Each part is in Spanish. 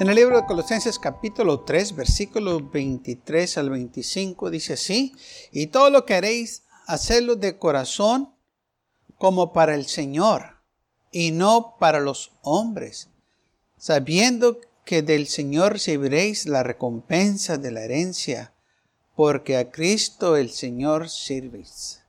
En el libro de Colosenses capítulo 3, versículos 23 al 25 dice así, y todo lo que haréis, hacedlo de corazón como para el Señor y no para los hombres, sabiendo que del Señor recibiréis la recompensa de la herencia, porque a Cristo el Señor sirvéis.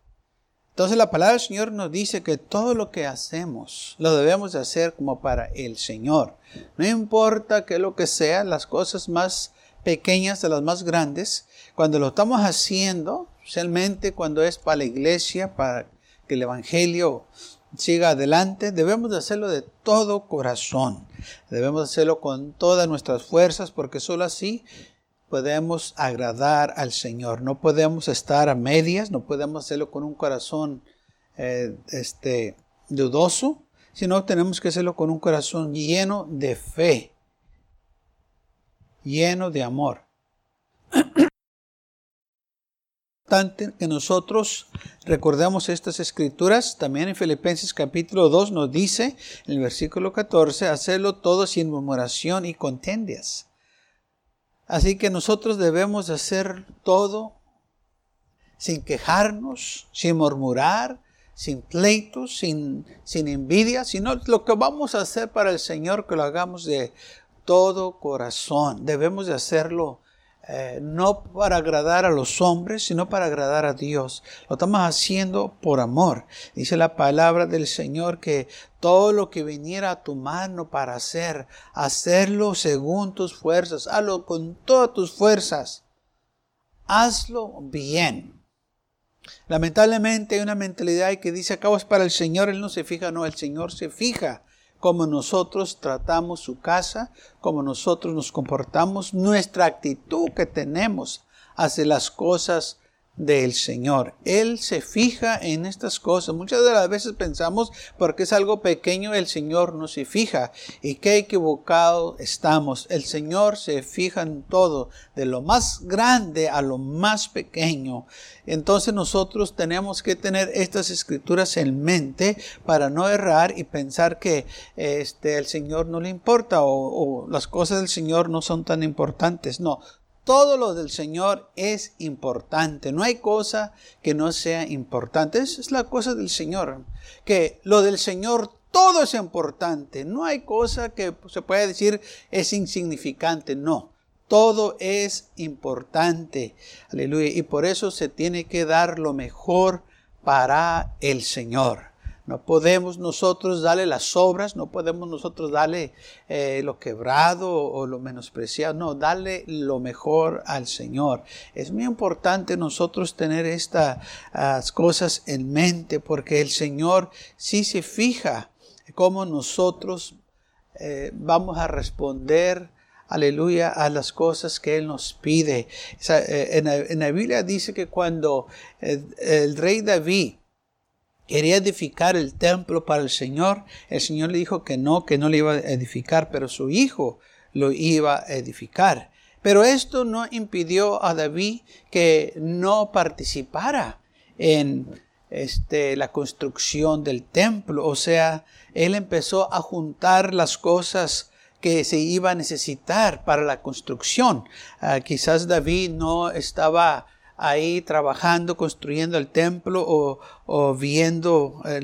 Entonces la palabra del Señor nos dice que todo lo que hacemos lo debemos de hacer como para el Señor. No importa que lo que sea, las cosas más pequeñas de las más grandes, cuando lo estamos haciendo, especialmente cuando es para la iglesia, para que el Evangelio siga adelante, debemos de hacerlo de todo corazón. Debemos hacerlo con todas nuestras fuerzas, porque solo así podemos agradar al Señor. No podemos estar a medias, no podemos hacerlo con un corazón eh, este, dudoso, sino tenemos que hacerlo con un corazón lleno de fe, lleno de amor. que nosotros recordemos estas escrituras. También en Filipenses capítulo 2 nos dice, en el versículo 14, hacerlo todo sin murmuración y contendias Así que nosotros debemos hacer todo sin quejarnos, sin murmurar, sin pleitos, sin, sin envidia, sino lo que vamos a hacer para el Señor, que lo hagamos de todo corazón. Debemos de hacerlo eh, no para agradar a los hombres, sino para agradar a Dios. Lo estamos haciendo por amor. Dice la palabra del Señor que todo lo que viniera a tu mano para hacer, hacerlo según tus fuerzas, hazlo con todas tus fuerzas. Hazlo bien. Lamentablemente hay una mentalidad que dice, acabo es para el Señor, Él no se fija, no, el Señor se fija cómo nosotros tratamos su casa, cómo nosotros nos comportamos, nuestra actitud que tenemos hacia las cosas del Señor. Él se fija en estas cosas. Muchas de las veces pensamos, porque es algo pequeño, el Señor no se fija. Y qué equivocado estamos. El Señor se fija en todo, de lo más grande a lo más pequeño. Entonces nosotros tenemos que tener estas escrituras en mente para no errar y pensar que este, el Señor no le importa o, o las cosas del Señor no son tan importantes. No, todo lo del Señor es importante. No hay cosa que no sea importante. Esa es la cosa del Señor. Que lo del Señor todo es importante. No hay cosa que se pueda decir es insignificante. No. Todo es importante. Aleluya. Y por eso se tiene que dar lo mejor para el Señor. No podemos nosotros darle las obras, no podemos nosotros darle eh, lo quebrado o lo menospreciado, no, darle lo mejor al Señor. Es muy importante nosotros tener estas cosas en mente porque el Señor sí se fija cómo nosotros eh, vamos a responder aleluya, a las cosas que Él nos pide. Eh, en, la, Biblia dice que cuando el rey David quería edificar el templo para el Señor, el Señor le dijo que no, que no le iba a edificar, pero su hijo lo iba a edificar. Pero esto no impidió a David que no participara en este, la construcción del templo. O sea, él empezó a juntar las cosas que se iba a necesitar para la construcción. Ah, quizás David no estaba ahí trabajando, construyendo el templo o, viendo eh,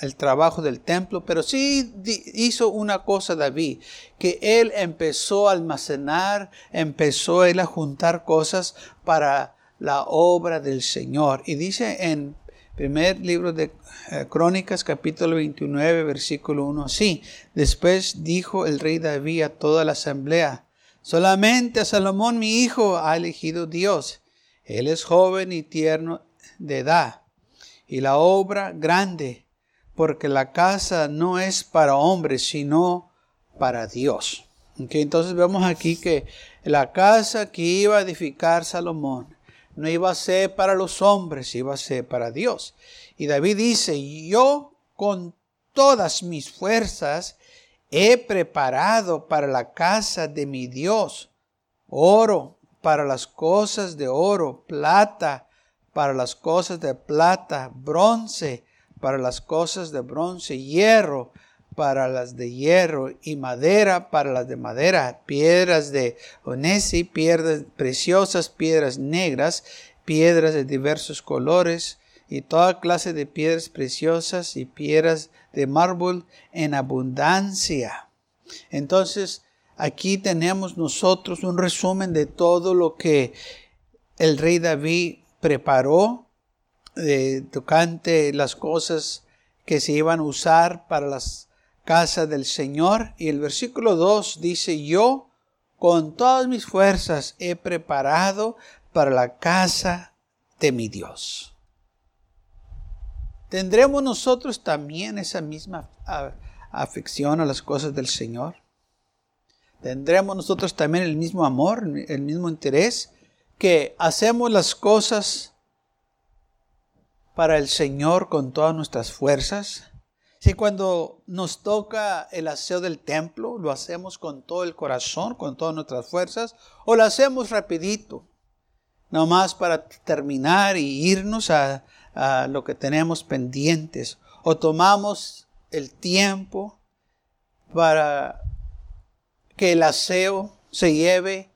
el trabajo del templo, pero sí hizo una cosa David, que él empezó a almacenar, empezó él a juntar cosas para la obra del Señor. Y dice en primer libro de eh, Crónicas, capítulo 29, versículo 1, así. Después dijo el rey David a toda la asamblea, solamente a Salomón mi hijo ha elegido Dios él es joven y tierno de edad, y la obra grande, porque la casa no es para hombres, sino para Dios. entonces vemos aquí que la casa que iba a edificar Salomón no iba a ser para los hombres, iba a ser para Dios. Y David dice, yo con todas mis fuerzas he preparado para la casa de mi Dios oro para las cosas de oro, plata para las cosas de plata, bronce para las cosas de bronce, hierro para las de hierro y madera para las de madera, piedras de onesi, piedras preciosas, piedras negras, piedras de diversos colores y toda clase de piedras preciosas y piedras de mármol en abundancia. Entonces, aquí tenemos nosotros un resumen de todo lo que el rey David preparó eh, tocante las cosas que se iban a usar para las casas del Señor. Y el versículo 2 dice, yo con todas mis fuerzas he preparado para la casa de mi Dios. ¿Tendremos nosotros también esa misma afección a las cosas del Señor? ¿Tendremos nosotros también el mismo amor, el mismo interés que hacemos las cosas para el Señor con todas nuestras fuerzas? Si cuando nos toca el aseo del templo, lo hacemos con todo el corazón, con todas nuestras fuerzas, o lo hacemos rapidito, nomás para terminar y irnos a, a lo que tenemos pendientes, o tomamos el tiempo para que el aseo se lleve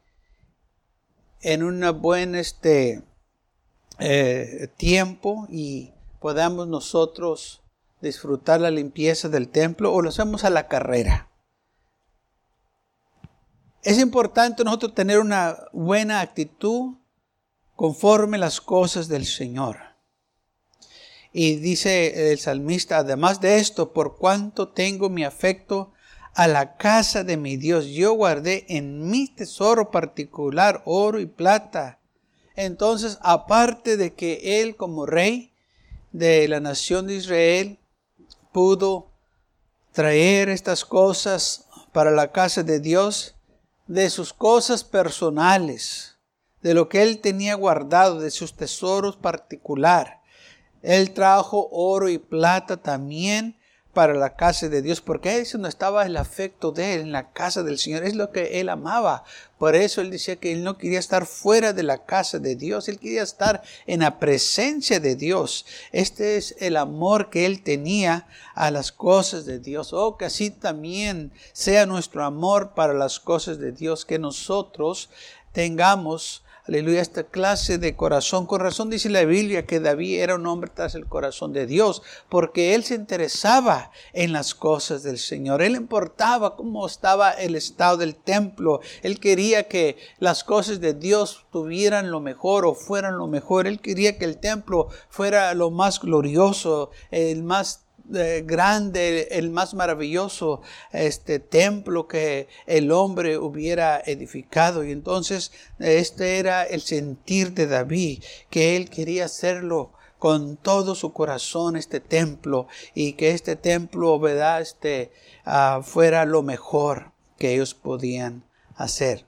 en un buen este, eh, tiempo y podamos nosotros disfrutar la limpieza del templo o lo hacemos a la carrera. Es importante nosotros tener una buena actitud conforme las cosas del Señor. Y dice el salmista, además de esto, por cuanto tengo mi afecto a la casa de mi Dios, yo guardé en mi tesoro particular oro y plata. Entonces, aparte de que él como rey de la nación de Israel pudo traer estas cosas para la casa de Dios, de sus cosas personales, de lo que él tenía guardado, de sus tesoros particular, él trajo oro y plata también para la casa de Dios, porque eso no estaba el afecto de él en la casa del Señor, es lo que él amaba. Por eso él decía que él no quería estar fuera de la casa de Dios, él quería estar en la presencia de Dios. Este es el amor que él tenía a las cosas de Dios. Oh, que así también sea nuestro amor para las cosas de Dios, que nosotros tengamos aleluya, esta clase de corazón. Con razón dice la Biblia que David era un hombre tras el corazón de Dios, porque él se interesaba en las cosas del Señor. Él importaba cómo estaba el estado del templo. Él quería que las cosas de Dios tuvieran lo mejor o fueran lo mejor. Él quería que el templo fuera lo más glorioso, el más grande, el más maravilloso este templo que el hombre hubiera edificado. Y entonces este era el sentir de David, que él quería hacerlo con todo su corazón este templo y que este templo ¿verdad? Este, uh, fuera lo mejor que ellos podían hacer.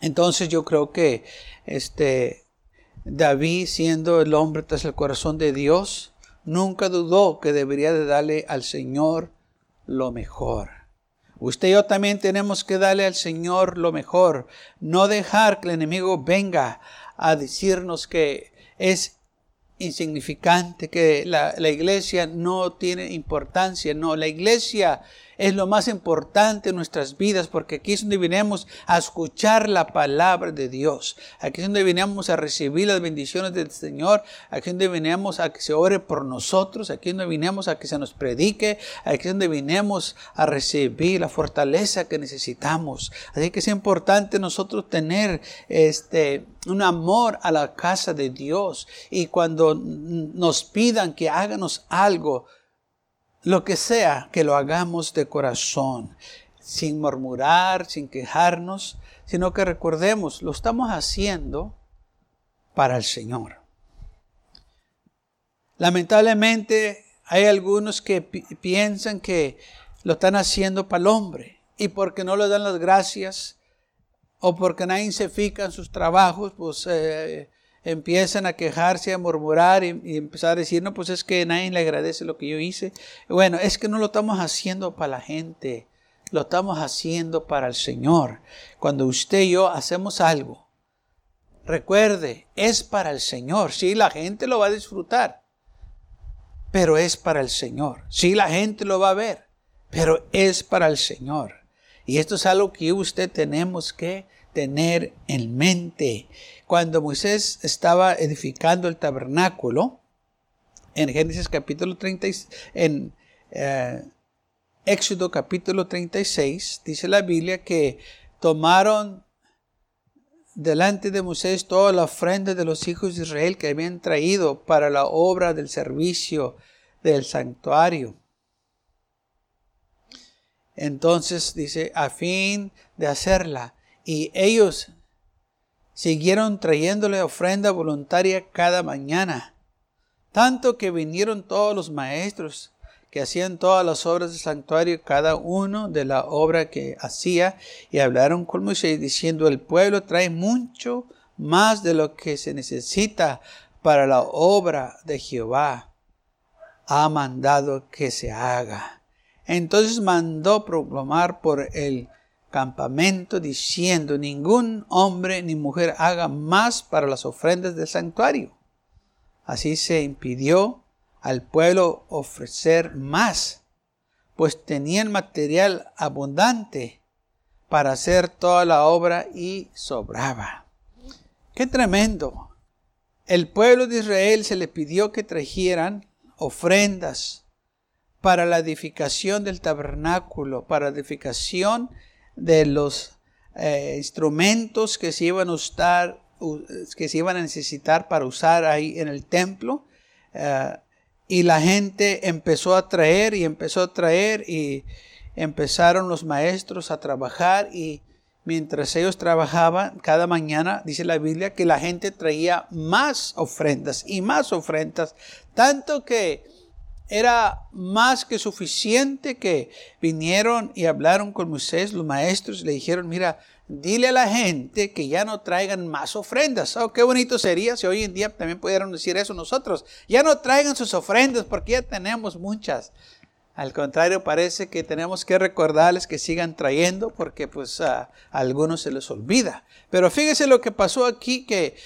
Entonces yo creo que este David siendo el hombre tras el corazón de Dios, nunca dudó que debería de darle al Señor lo mejor. Usted y yo también tenemos que darle al Señor lo mejor, no dejar que el enemigo venga a decirnos que es insignificante, que la, la iglesia no tiene importancia. No, la iglesia es lo más importante en nuestras vidas porque aquí es donde vinimos a escuchar la palabra de Dios. Aquí es donde vinimos a recibir las bendiciones del Señor. Aquí es donde vinimos a que se ore por nosotros. Aquí es donde vinimos a que se nos predique. Aquí es donde vinimos a recibir la fortaleza que necesitamos. Así que es importante nosotros tener este un amor a la casa de Dios y cuando nos pidan que háganos algo, lo que sea, que lo hagamos de corazón, sin murmurar, sin quejarnos, sino que recordemos, lo estamos haciendo para el Señor. Lamentablemente hay algunos que piensan que lo están haciendo para el hombre y porque no le dan las gracias o porque nadie se fija en sus trabajos, pues eh, empiezan a quejarse, a murmurar y, empezar a decir, no, pues es que nadie le agradece lo que yo hice. Bueno, es que no lo estamos haciendo para la gente, lo estamos haciendo para el Señor. Cuando usted y yo hacemos algo, recuerde, es para el Señor. Sí, la gente lo va a disfrutar, pero es para el Señor. Sí, la gente lo va a ver, pero es para el Señor. Y esto es algo que usted tenemos que tener en mente. Cuando Moisés estaba edificando el tabernáculo, en Génesis capítulo 30, en eh, Éxodo capítulo 36, dice la Biblia que tomaron delante de Moisés toda la ofrenda de los hijos de Israel que habían traído para la obra del servicio del santuario. Entonces dice, a fin de hacerla. Y ellos siguieron trayéndole ofrenda voluntaria cada mañana. Tanto que vinieron todos los maestros que hacían todas las obras del santuario, cada uno de la obra que hacía, y hablaron con Moisés diciendo, el pueblo trae mucho más de lo que se necesita para la obra de Jehová. Ha mandado que se haga. Entonces mandó proclamar por el campamento diciendo, ningún hombre ni mujer haga más para las ofrendas del santuario. Así se impidió al pueblo ofrecer más, pues tenían material abundante para hacer toda la obra y sobraba. ¡Qué tremendo! El pueblo de Israel se le pidió que trajeran ofrendas para la edificación del tabernáculo, para la edificación de los eh, instrumentos que se iban a usar, que se iban a necesitar para usar ahí en el templo. Eh, y la gente empezó a traer y empezó a traer y empezaron los maestros a trabajar y mientras ellos trabajaban cada mañana, dice la Biblia, que la gente traía más ofrendas y más ofrendas, tanto que era más que suficiente que vinieron y hablaron con Moisés, los maestros, le dijeron, mira, dile a la gente que ya no traigan más ofrendas. Oh, qué bonito sería si hoy en día también pudieran decir eso nosotros. Ya no traigan sus ofrendas porque ya tenemos muchas. Al contrario, parece que tenemos que recordarles que sigan trayendo porque pues a algunos se les olvida. Pero fíjese lo que pasó aquí que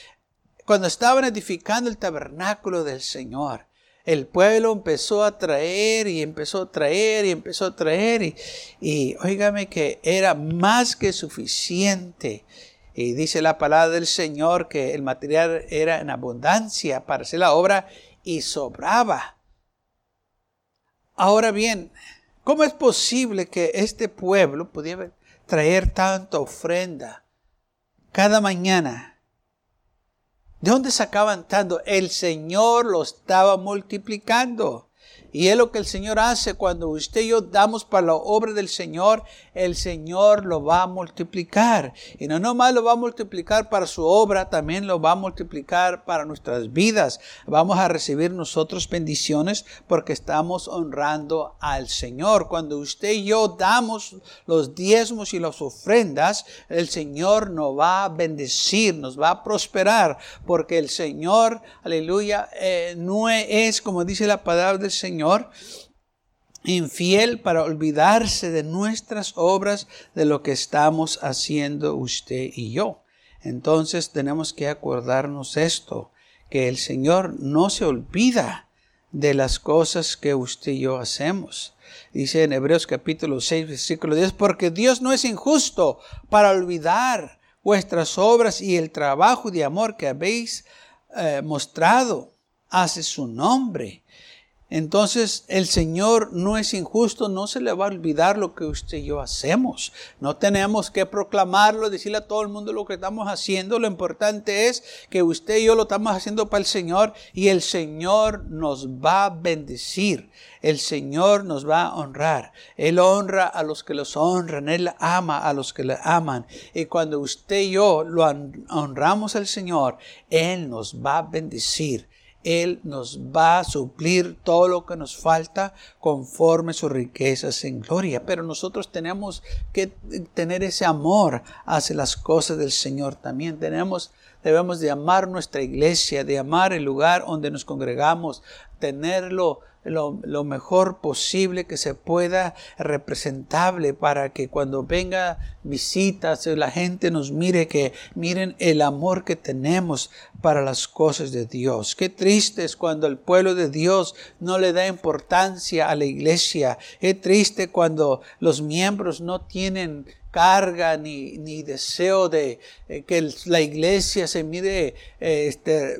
cuando estaban edificando el tabernáculo del Señor, el pueblo empezó a traer y empezó a traer y empezó a traer y, y óigame que era más que suficiente. Y dice la palabra del Señor que el material era en abundancia para hacer la obra y sobraba. Ahora bien, ¿cómo es posible que este pueblo pudiera traer tanta ofrenda cada mañana? ¿De dónde sacaban tanto? El Señor lo estaba multiplicando. Y es lo que el Señor hace cuando usted y yo damos para la obra del Señor, el Señor lo va a multiplicar. Y no nomás lo va a multiplicar para su obra, también lo va a multiplicar para nuestras vidas. Vamos a recibir nosotros bendiciones porque estamos honrando al Señor. Cuando usted y yo damos los diezmos y las ofrendas, el Señor nos va a bendecir, nos va a prosperar, porque el Señor, aleluya, eh, no es como dice la palabra del Señor, infiel para olvidarse de nuestras obras, de lo que estamos haciendo usted y yo. Entonces tenemos que acordarnos esto, que el Señor no se olvida de las cosas que usted y yo hacemos. Dice en Hebreos capítulo 6, versículo 10, porque Dios no es injusto para olvidar vuestras obras y el trabajo de amor que habéis eh, mostrado hace su nombre entonces el Señor no es injusto, no se le va a olvidar lo que usted y yo hacemos. No tenemos que proclamarlo, decirle a todo el mundo lo que estamos haciendo. Lo importante es que usted y yo lo estamos haciendo para el Señor y el Señor nos va a bendecir. El Señor nos va a honrar. Él honra a los que los honran. Él ama a los que le aman. Y cuando usted y yo lo honramos al Señor, Él nos va a bendecir. Él nos va a suplir todo lo que nos falta conforme sus riquezas en gloria. Pero nosotros tenemos que tener ese amor hacia las cosas del Señor también. Tenemos Debemos de amar nuestra iglesia, de amar el lugar donde nos congregamos, tenerlo lo, mejor posible que se pueda representable para que cuando venga visitas la gente nos mire que miren el amor que tenemos para las cosas de Dios. Qué triste es cuando el pueblo de Dios no le da importancia a la iglesia. Qué triste cuando los miembros no tienen carga ni, ni deseo de eh, que la iglesia se mire eh, este,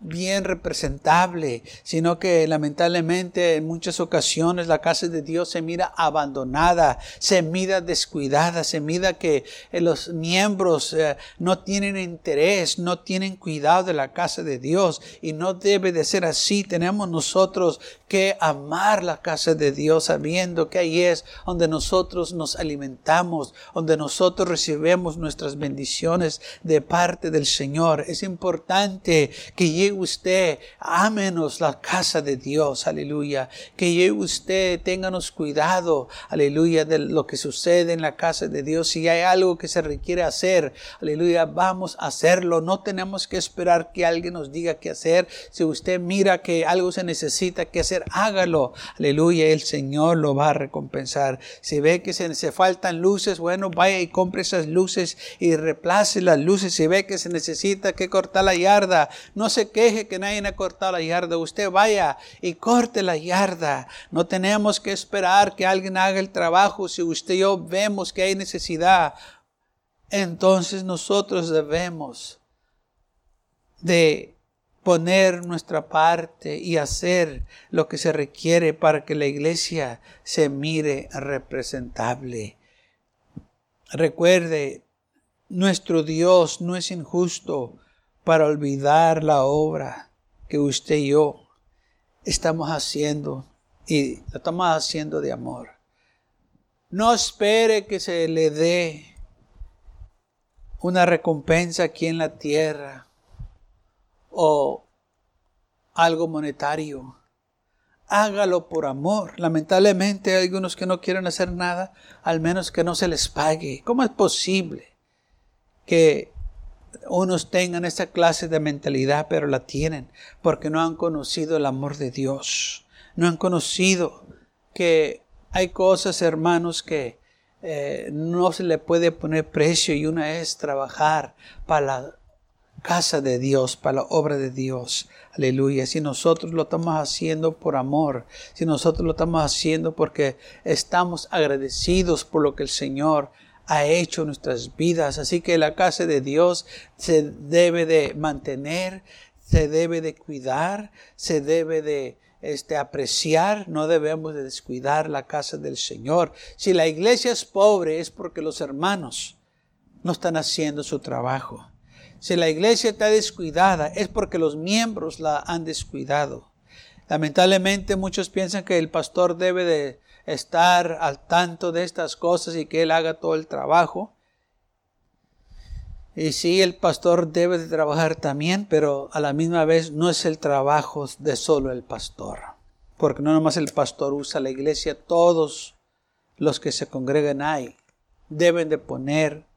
bien representable, sino que lamentablemente en muchas ocasiones la casa de Dios se mira abandonada, se mira descuidada, se mira que eh, los miembros no tienen interés, no tienen cuidado de la casa de Dios y no debe de ser así. Tenemos nosotros que amar la casa de Dios sabiendo que ahí es donde nosotros nos alimentamos, donde nosotros recibimos nuestras bendiciones de parte del Señor. Es importante que llegue usted, ámenos la casa de Dios, aleluya. Que llegue usted, ténganos cuidado, aleluya, de lo que sucede en la casa de Dios. Si hay algo que se requiere hacer, aleluya, vamos a hacerlo. No tenemos que esperar que alguien nos diga qué hacer. Si usted mira que algo se necesita que hacer, hágalo. Aleluya, el Señor lo va a recompensar. Si ve que se, se faltan luces, bueno, vaya y compre esas luces y reemplace las luces. Si ve que se necesita que cortar la yarda, no se queje que nadie ha cortado la yarda. Usted vaya y corte la yarda. No tenemos que esperar que alguien haga el trabajo. Si usted y yo vemos que hay necesidad, entonces nosotros debemos de poner nuestra parte y hacer lo que se requiere para que la iglesia se mire representable. Recuerde, nuestro Dios no es injusto para olvidar la obra que usted y yo estamos haciendo y la estamos haciendo de amor. No espere que se le dé una recompensa aquí en la tierra o algo monetario. Hágalo por amor. Lamentablemente hay algunos que no quieren hacer nada, al menos que no se les pague. ¿Cómo es posible que unos tengan esa clase de mentalidad, pero la tienen porque no han conocido el amor de Dios? No han conocido que hay cosas, hermanos, que eh, no se le puede poner precio y una es trabajar para la casa de Dios, para la obra de Dios. Aleluya. Si nosotros lo estamos haciendo por amor, si nosotros lo estamos haciendo porque estamos agradecidos por lo que el Señor ha hecho en nuestras vidas. Así que la casa de Dios se debe de mantener, se debe de cuidar, se debe de este, apreciar, no debemos de descuidar la casa del Señor. Si la iglesia es pobre es porque los hermanos no están haciendo su trabajo. Si la iglesia está descuidada es porque los miembros la han descuidado. Lamentablemente muchos piensan que el pastor debe de estar al tanto de estas cosas y que él haga todo el trabajo. Y sí, el pastor debe de trabajar también, pero a la misma vez no es el trabajo de solo el pastor. Porque no nomás el pastor usa la iglesia, todos los que se congregan ahí deben de poner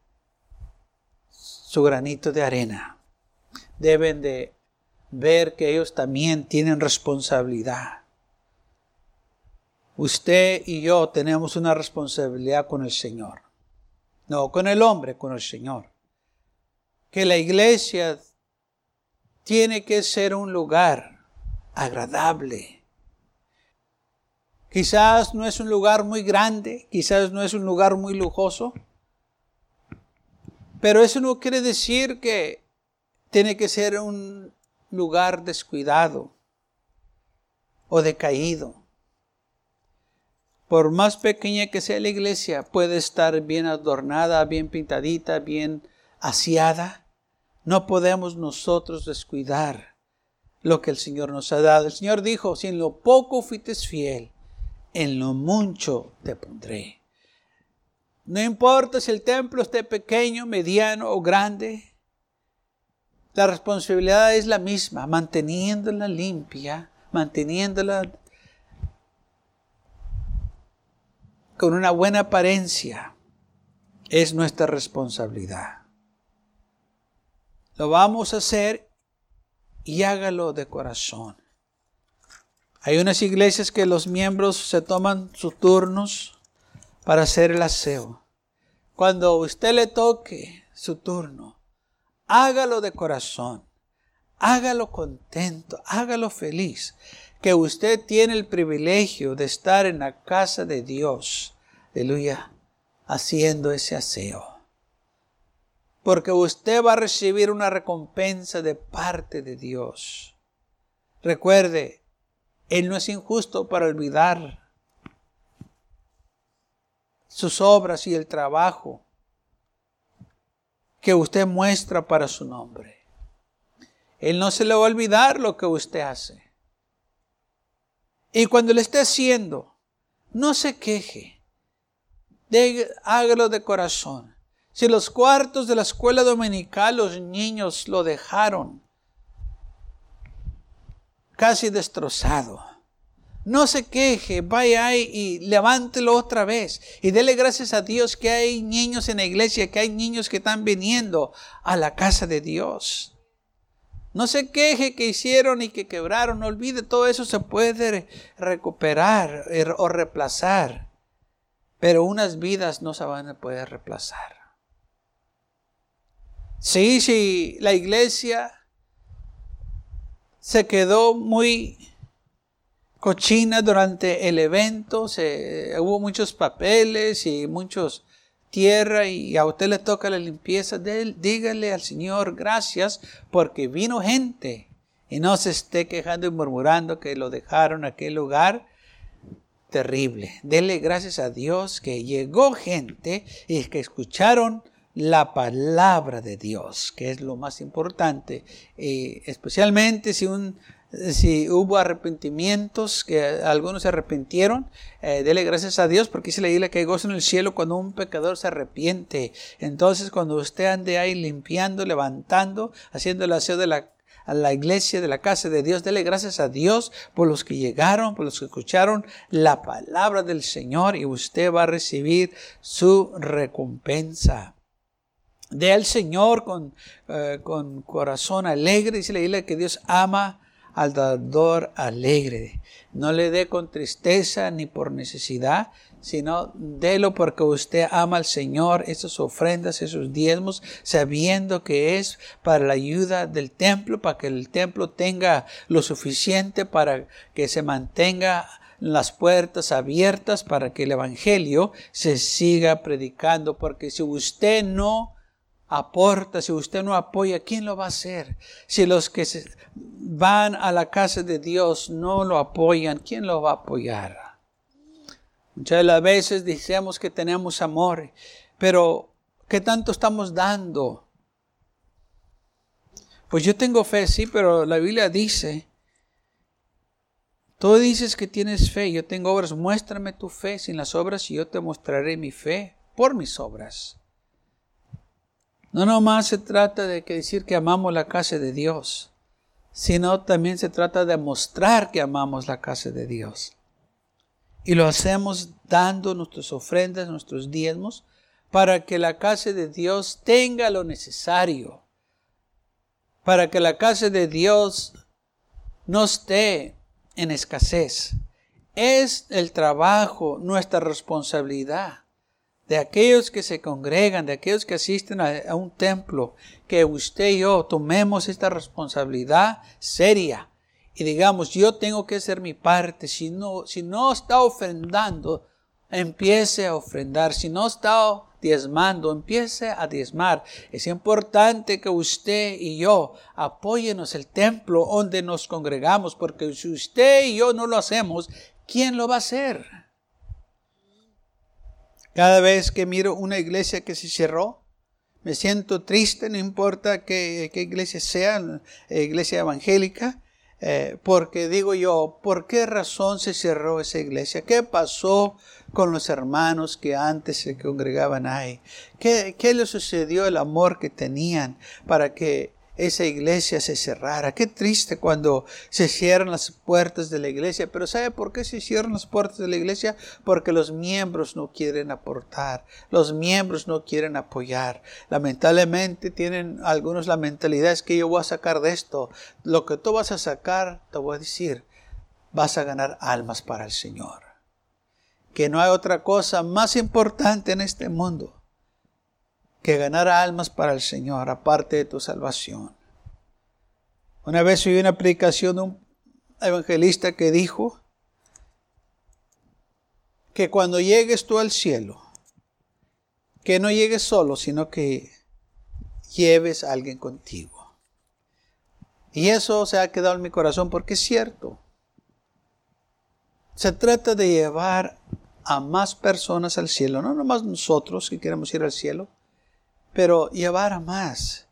su granito de arena. Deben de ver que ellos también tienen responsabilidad. Usted y yo tenemos una responsabilidad con el Señor. No con el hombre, con el Señor. Que la iglesia tiene que ser un lugar agradable. Quizás no es un lugar muy grande, quizás no es un lugar muy lujoso, pero eso no quiere decir que tiene que ser un lugar descuidado o decaído. Por más pequeña que sea la iglesia, puede estar bien adornada, bien pintadita, bien aseada. No podemos nosotros descuidar lo que el Señor nos ha dado. El Señor dijo, si en lo poco fuiste fiel, en lo mucho te pondré. No importa si el templo esté pequeño, mediano o grande, la responsabilidad es la misma, manteniéndola limpia, manteniéndola con una buena apariencia, es nuestra responsabilidad. lo vamos a hacer y hágalo de corazón. Hay unas iglesias que los miembros se toman sus turnos para hacer el aseo. Cuando usted le toque su turno, hágalo de corazón, hágalo contento, hágalo feliz, que usted tiene el privilegio de estar en la casa de Dios, aleluya, haciendo ese aseo porque usted va a recibir una recompensa de parte de Dios. Recuerde, Él no es injusto para olvidar sus obras y el trabajo que usted muestra para su nombre. Él no se le va a olvidar lo que usted hace. Y cuando le esté haciendo, no se queje. hágalo de corazón. Si los cuartos de la escuela dominical los niños lo dejaron casi destrozado. No se queje, vaya ahí y levántelo otra vez. Y dele gracias a Dios que hay niños en la iglesia, que hay niños que están viniendo a la casa de Dios. No se queje que hicieron y que quebraron. No olvide, todo eso se puede recuperar er, o reemplazar. Pero unas vidas no se van a poder reemplazar. Sí, sí, la iglesia se quedó muy cochina durante el evento, se, hubo muchos papeles y muchos tierra y a usted le toca la limpieza de él, dígale al Señor gracias porque vino gente y no se esté quejando y murmurando que lo dejaron en aquel lugar terrible. Dele gracias a Dios que llegó gente y que escucharon la palabra de Dios, que es lo más importante, especialmente si, un, si hubo arrepentimientos, que algunos se arrepintieron, eh, dele gracias a Dios, porque dice la isla que hay gozo en el cielo cuando un pecador se arrepiente. Entonces, cuando usted ande ahí limpiando, levantando, haciendo el aseo de la a la iglesia de la casa de Dios. Dele gracias a Dios por los que llegaron, por los que escucharon la palabra del Señor y usted va a recibir su recompensa. De al Señor con, eh, con corazón alegre. Dice la Biblia que Dios ama al dador alegre. No le dé con tristeza ni por necesidad, sino délo porque usted ama al Señor, esas ofrendas, esos diezmos, sabiendo que es para la ayuda del templo, para que el templo tenga lo suficiente para que se mantenga las puertas abiertas para que el Evangelio se siga predicando, porque si usted no aporta, si usted no apoya, ¿quién lo va a hacer? Si los que van a la casa de Dios no lo apoyan, ¿quién lo va a apoyar? Muchas de las veces decimos que tenemos amor, pero ¿qué tanto estamos dando? Pues yo tengo fe, sí, pero la Biblia dice, tú dices que tienes fe, yo tengo obras, muéstrame tu fe sin las obras y yo te mostraré mi fe por mis obras. No nomás se trata de que decir que amamos la casa de Dios, sino también se trata de mostrar que amamos la casa de Dios. Y lo hacemos dando nuestras ofrendas, nuestros diezmos, para que la casa de Dios tenga lo necesario, para que la casa de Dios no esté en escasez. Es el trabajo, nuestra responsabilidad de aquellos que se congregan, de aquellos que asisten a, un templo, que usted y yo tomemos esta responsabilidad seria y digamos, yo tengo que hacer mi parte. Si no, si no está ofrendando, empiece a ofrendar. Si no está diezmando, empiece a diezmar. Es importante que usted y yo apóyenos el templo donde nos congregamos, porque si usted y yo no lo hacemos, ¿quién lo va a hacer? Cada vez que miro una iglesia que se cerró, me siento triste, no importa qué, iglesia sea, iglesia evangélica, eh, porque digo yo, ¿por qué razón se cerró esa iglesia? ¿Qué pasó con los hermanos que antes se congregaban ahí? ¿Qué, qué le sucedió el amor que tenían para que esa iglesia se cerrara. Qué triste cuando se cierran las puertas de la iglesia. Pero ¿sabe por qué se cierran las puertas de la iglesia? Porque los miembros no quieren aportar, los miembros no quieren apoyar. Lamentablemente tienen algunos la mentalidad es que yo voy a sacar de esto. Lo que tú vas a sacar, te voy a decir, vas a ganar almas para el Señor. Que no hay otra cosa más importante en este mundo que ganar almas para el Señor, aparte de tu salvación. Una vez oí una predicación de un evangelista que dijo que cuando llegues tú al cielo, que no llegues solo, sino que lleves a alguien contigo. Y eso se ha quedado en mi corazón porque es cierto. Se trata de llevar a más personas al cielo, no nomás nosotros que queremos ir al cielo, pero llevar a más.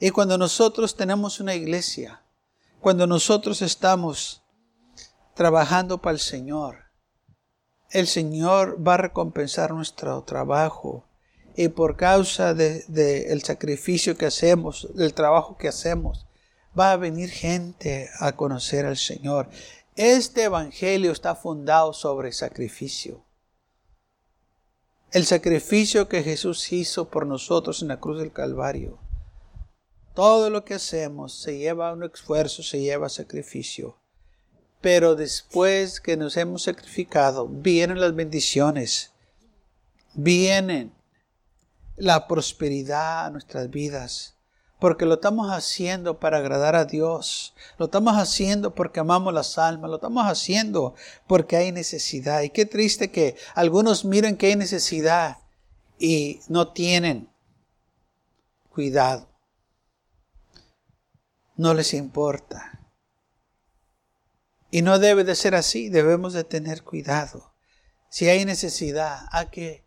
Y cuando nosotros tenemos una iglesia, cuando nosotros estamos trabajando para el Señor, el Señor va a recompensar nuestro trabajo. Y por causa del de, sacrificio que hacemos, del trabajo que hacemos, va a venir gente a conocer al Señor. Este Evangelio está fundado sobre sacrificio. El sacrificio que Jesús hizo por nosotros en la cruz del Calvario. Todo lo que hacemos se lleva un esfuerzo, se lleva sacrificio. Pero después que nos hemos sacrificado, vienen las bendiciones, vienen la prosperidad a nuestras vidas porque lo estamos haciendo para agradar a Dios. Lo estamos haciendo porque amamos las almas. Lo estamos haciendo porque hay necesidad. Y qué triste que algunos miren que hay necesidad y no tienen cuidado. No les importa. Y no debe de ser así. Debemos de tener cuidado. Si hay necesidad, a que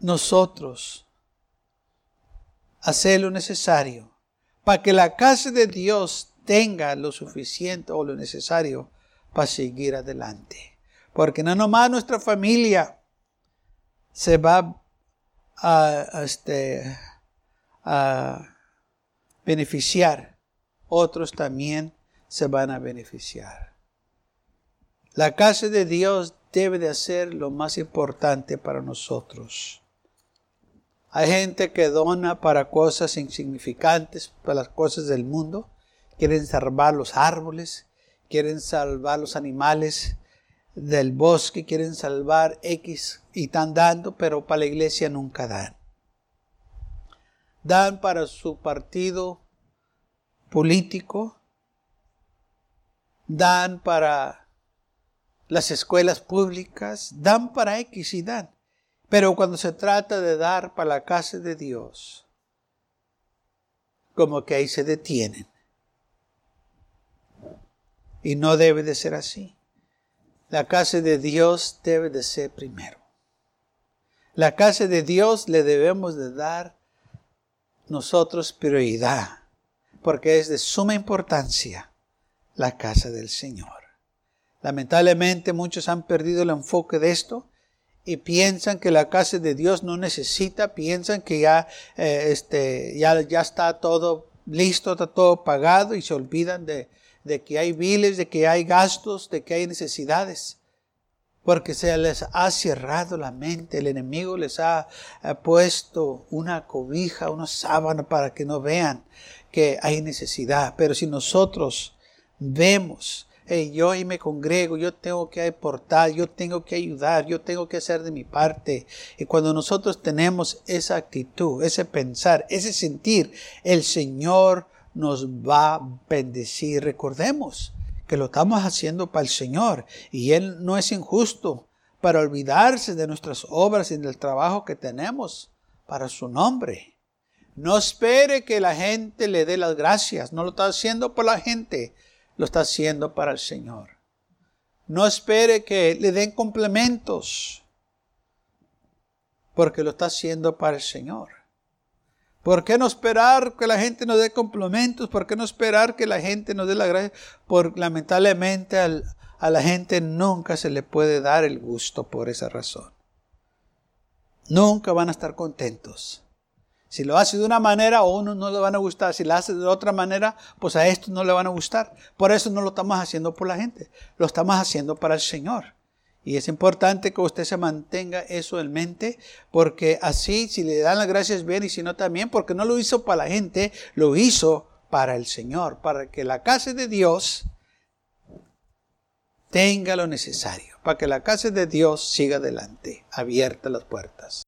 nosotros hacer lo necesario para que la casa de Dios tenga lo suficiente o lo necesario para seguir adelante. Porque no nomás nuestra familia se va a, este, a beneficiar, otros también se van a beneficiar. La casa de Dios debe de ser lo más importante para nosotros. Hay gente que dona para cosas insignificantes, para las cosas del mundo. Quieren salvar los árboles, quieren salvar los animales del bosque, quieren salvar X y están dando, pero para la iglesia nunca dan. Dan para su partido político, dan para las escuelas públicas, dan para X y dan. Pero cuando se trata de dar para la casa de Dios, como que ahí se detienen. Y no debe de ser así. La casa de Dios debe de ser primero. La casa de Dios le debemos de dar nosotros prioridad, porque es de suma importancia la casa del Señor. Lamentablemente muchos han perdido el enfoque de esto y piensan que la casa de Dios no necesita, piensan que ya, eh, este, ya, ya está todo listo, está todo pagado y se olvidan de, de que hay biles, de que hay gastos, de que hay necesidades porque se les ha cerrado la mente, el enemigo les ha, ha, puesto una cobija, una sábana para que no vean que hay necesidad. Pero si nosotros vemos yo ahí me congrego, yo tengo que aportar, yo tengo que ayudar, yo tengo que hacer de mi parte. Y cuando nosotros tenemos esa actitud, ese pensar, ese sentir, el Señor nos va a bendecir. Recordemos que lo estamos haciendo para el Señor y Él no es injusto para olvidarse de nuestras obras y del trabajo que tenemos para su nombre. No espere que la gente le dé las gracias, no lo está haciendo por la gente, lo está haciendo para el Señor. No espere que le den complementos, porque lo está haciendo para el Señor. ¿Por qué no esperar que la gente nos dé complementos? ¿Por qué no esperar que la gente nos dé la gracia? Porque lamentablemente a la gente nunca se le puede dar el gusto por esa razón. Nunca van a estar contentos Si lo hace de una manera, a uno no le van a gustar. Si lo hace de otra manera, pues a esto no le van a gustar. Por eso no lo estamos haciendo por la gente. Lo estamos haciendo para el Señor. Y es importante que usted se mantenga eso en mente, porque así, si le dan las gracias bien y si no también, porque no lo hizo para la gente, lo hizo para el Señor, para que la casa de Dios tenga lo necesario, para que la casa de Dios siga adelante, abiertas las puertas.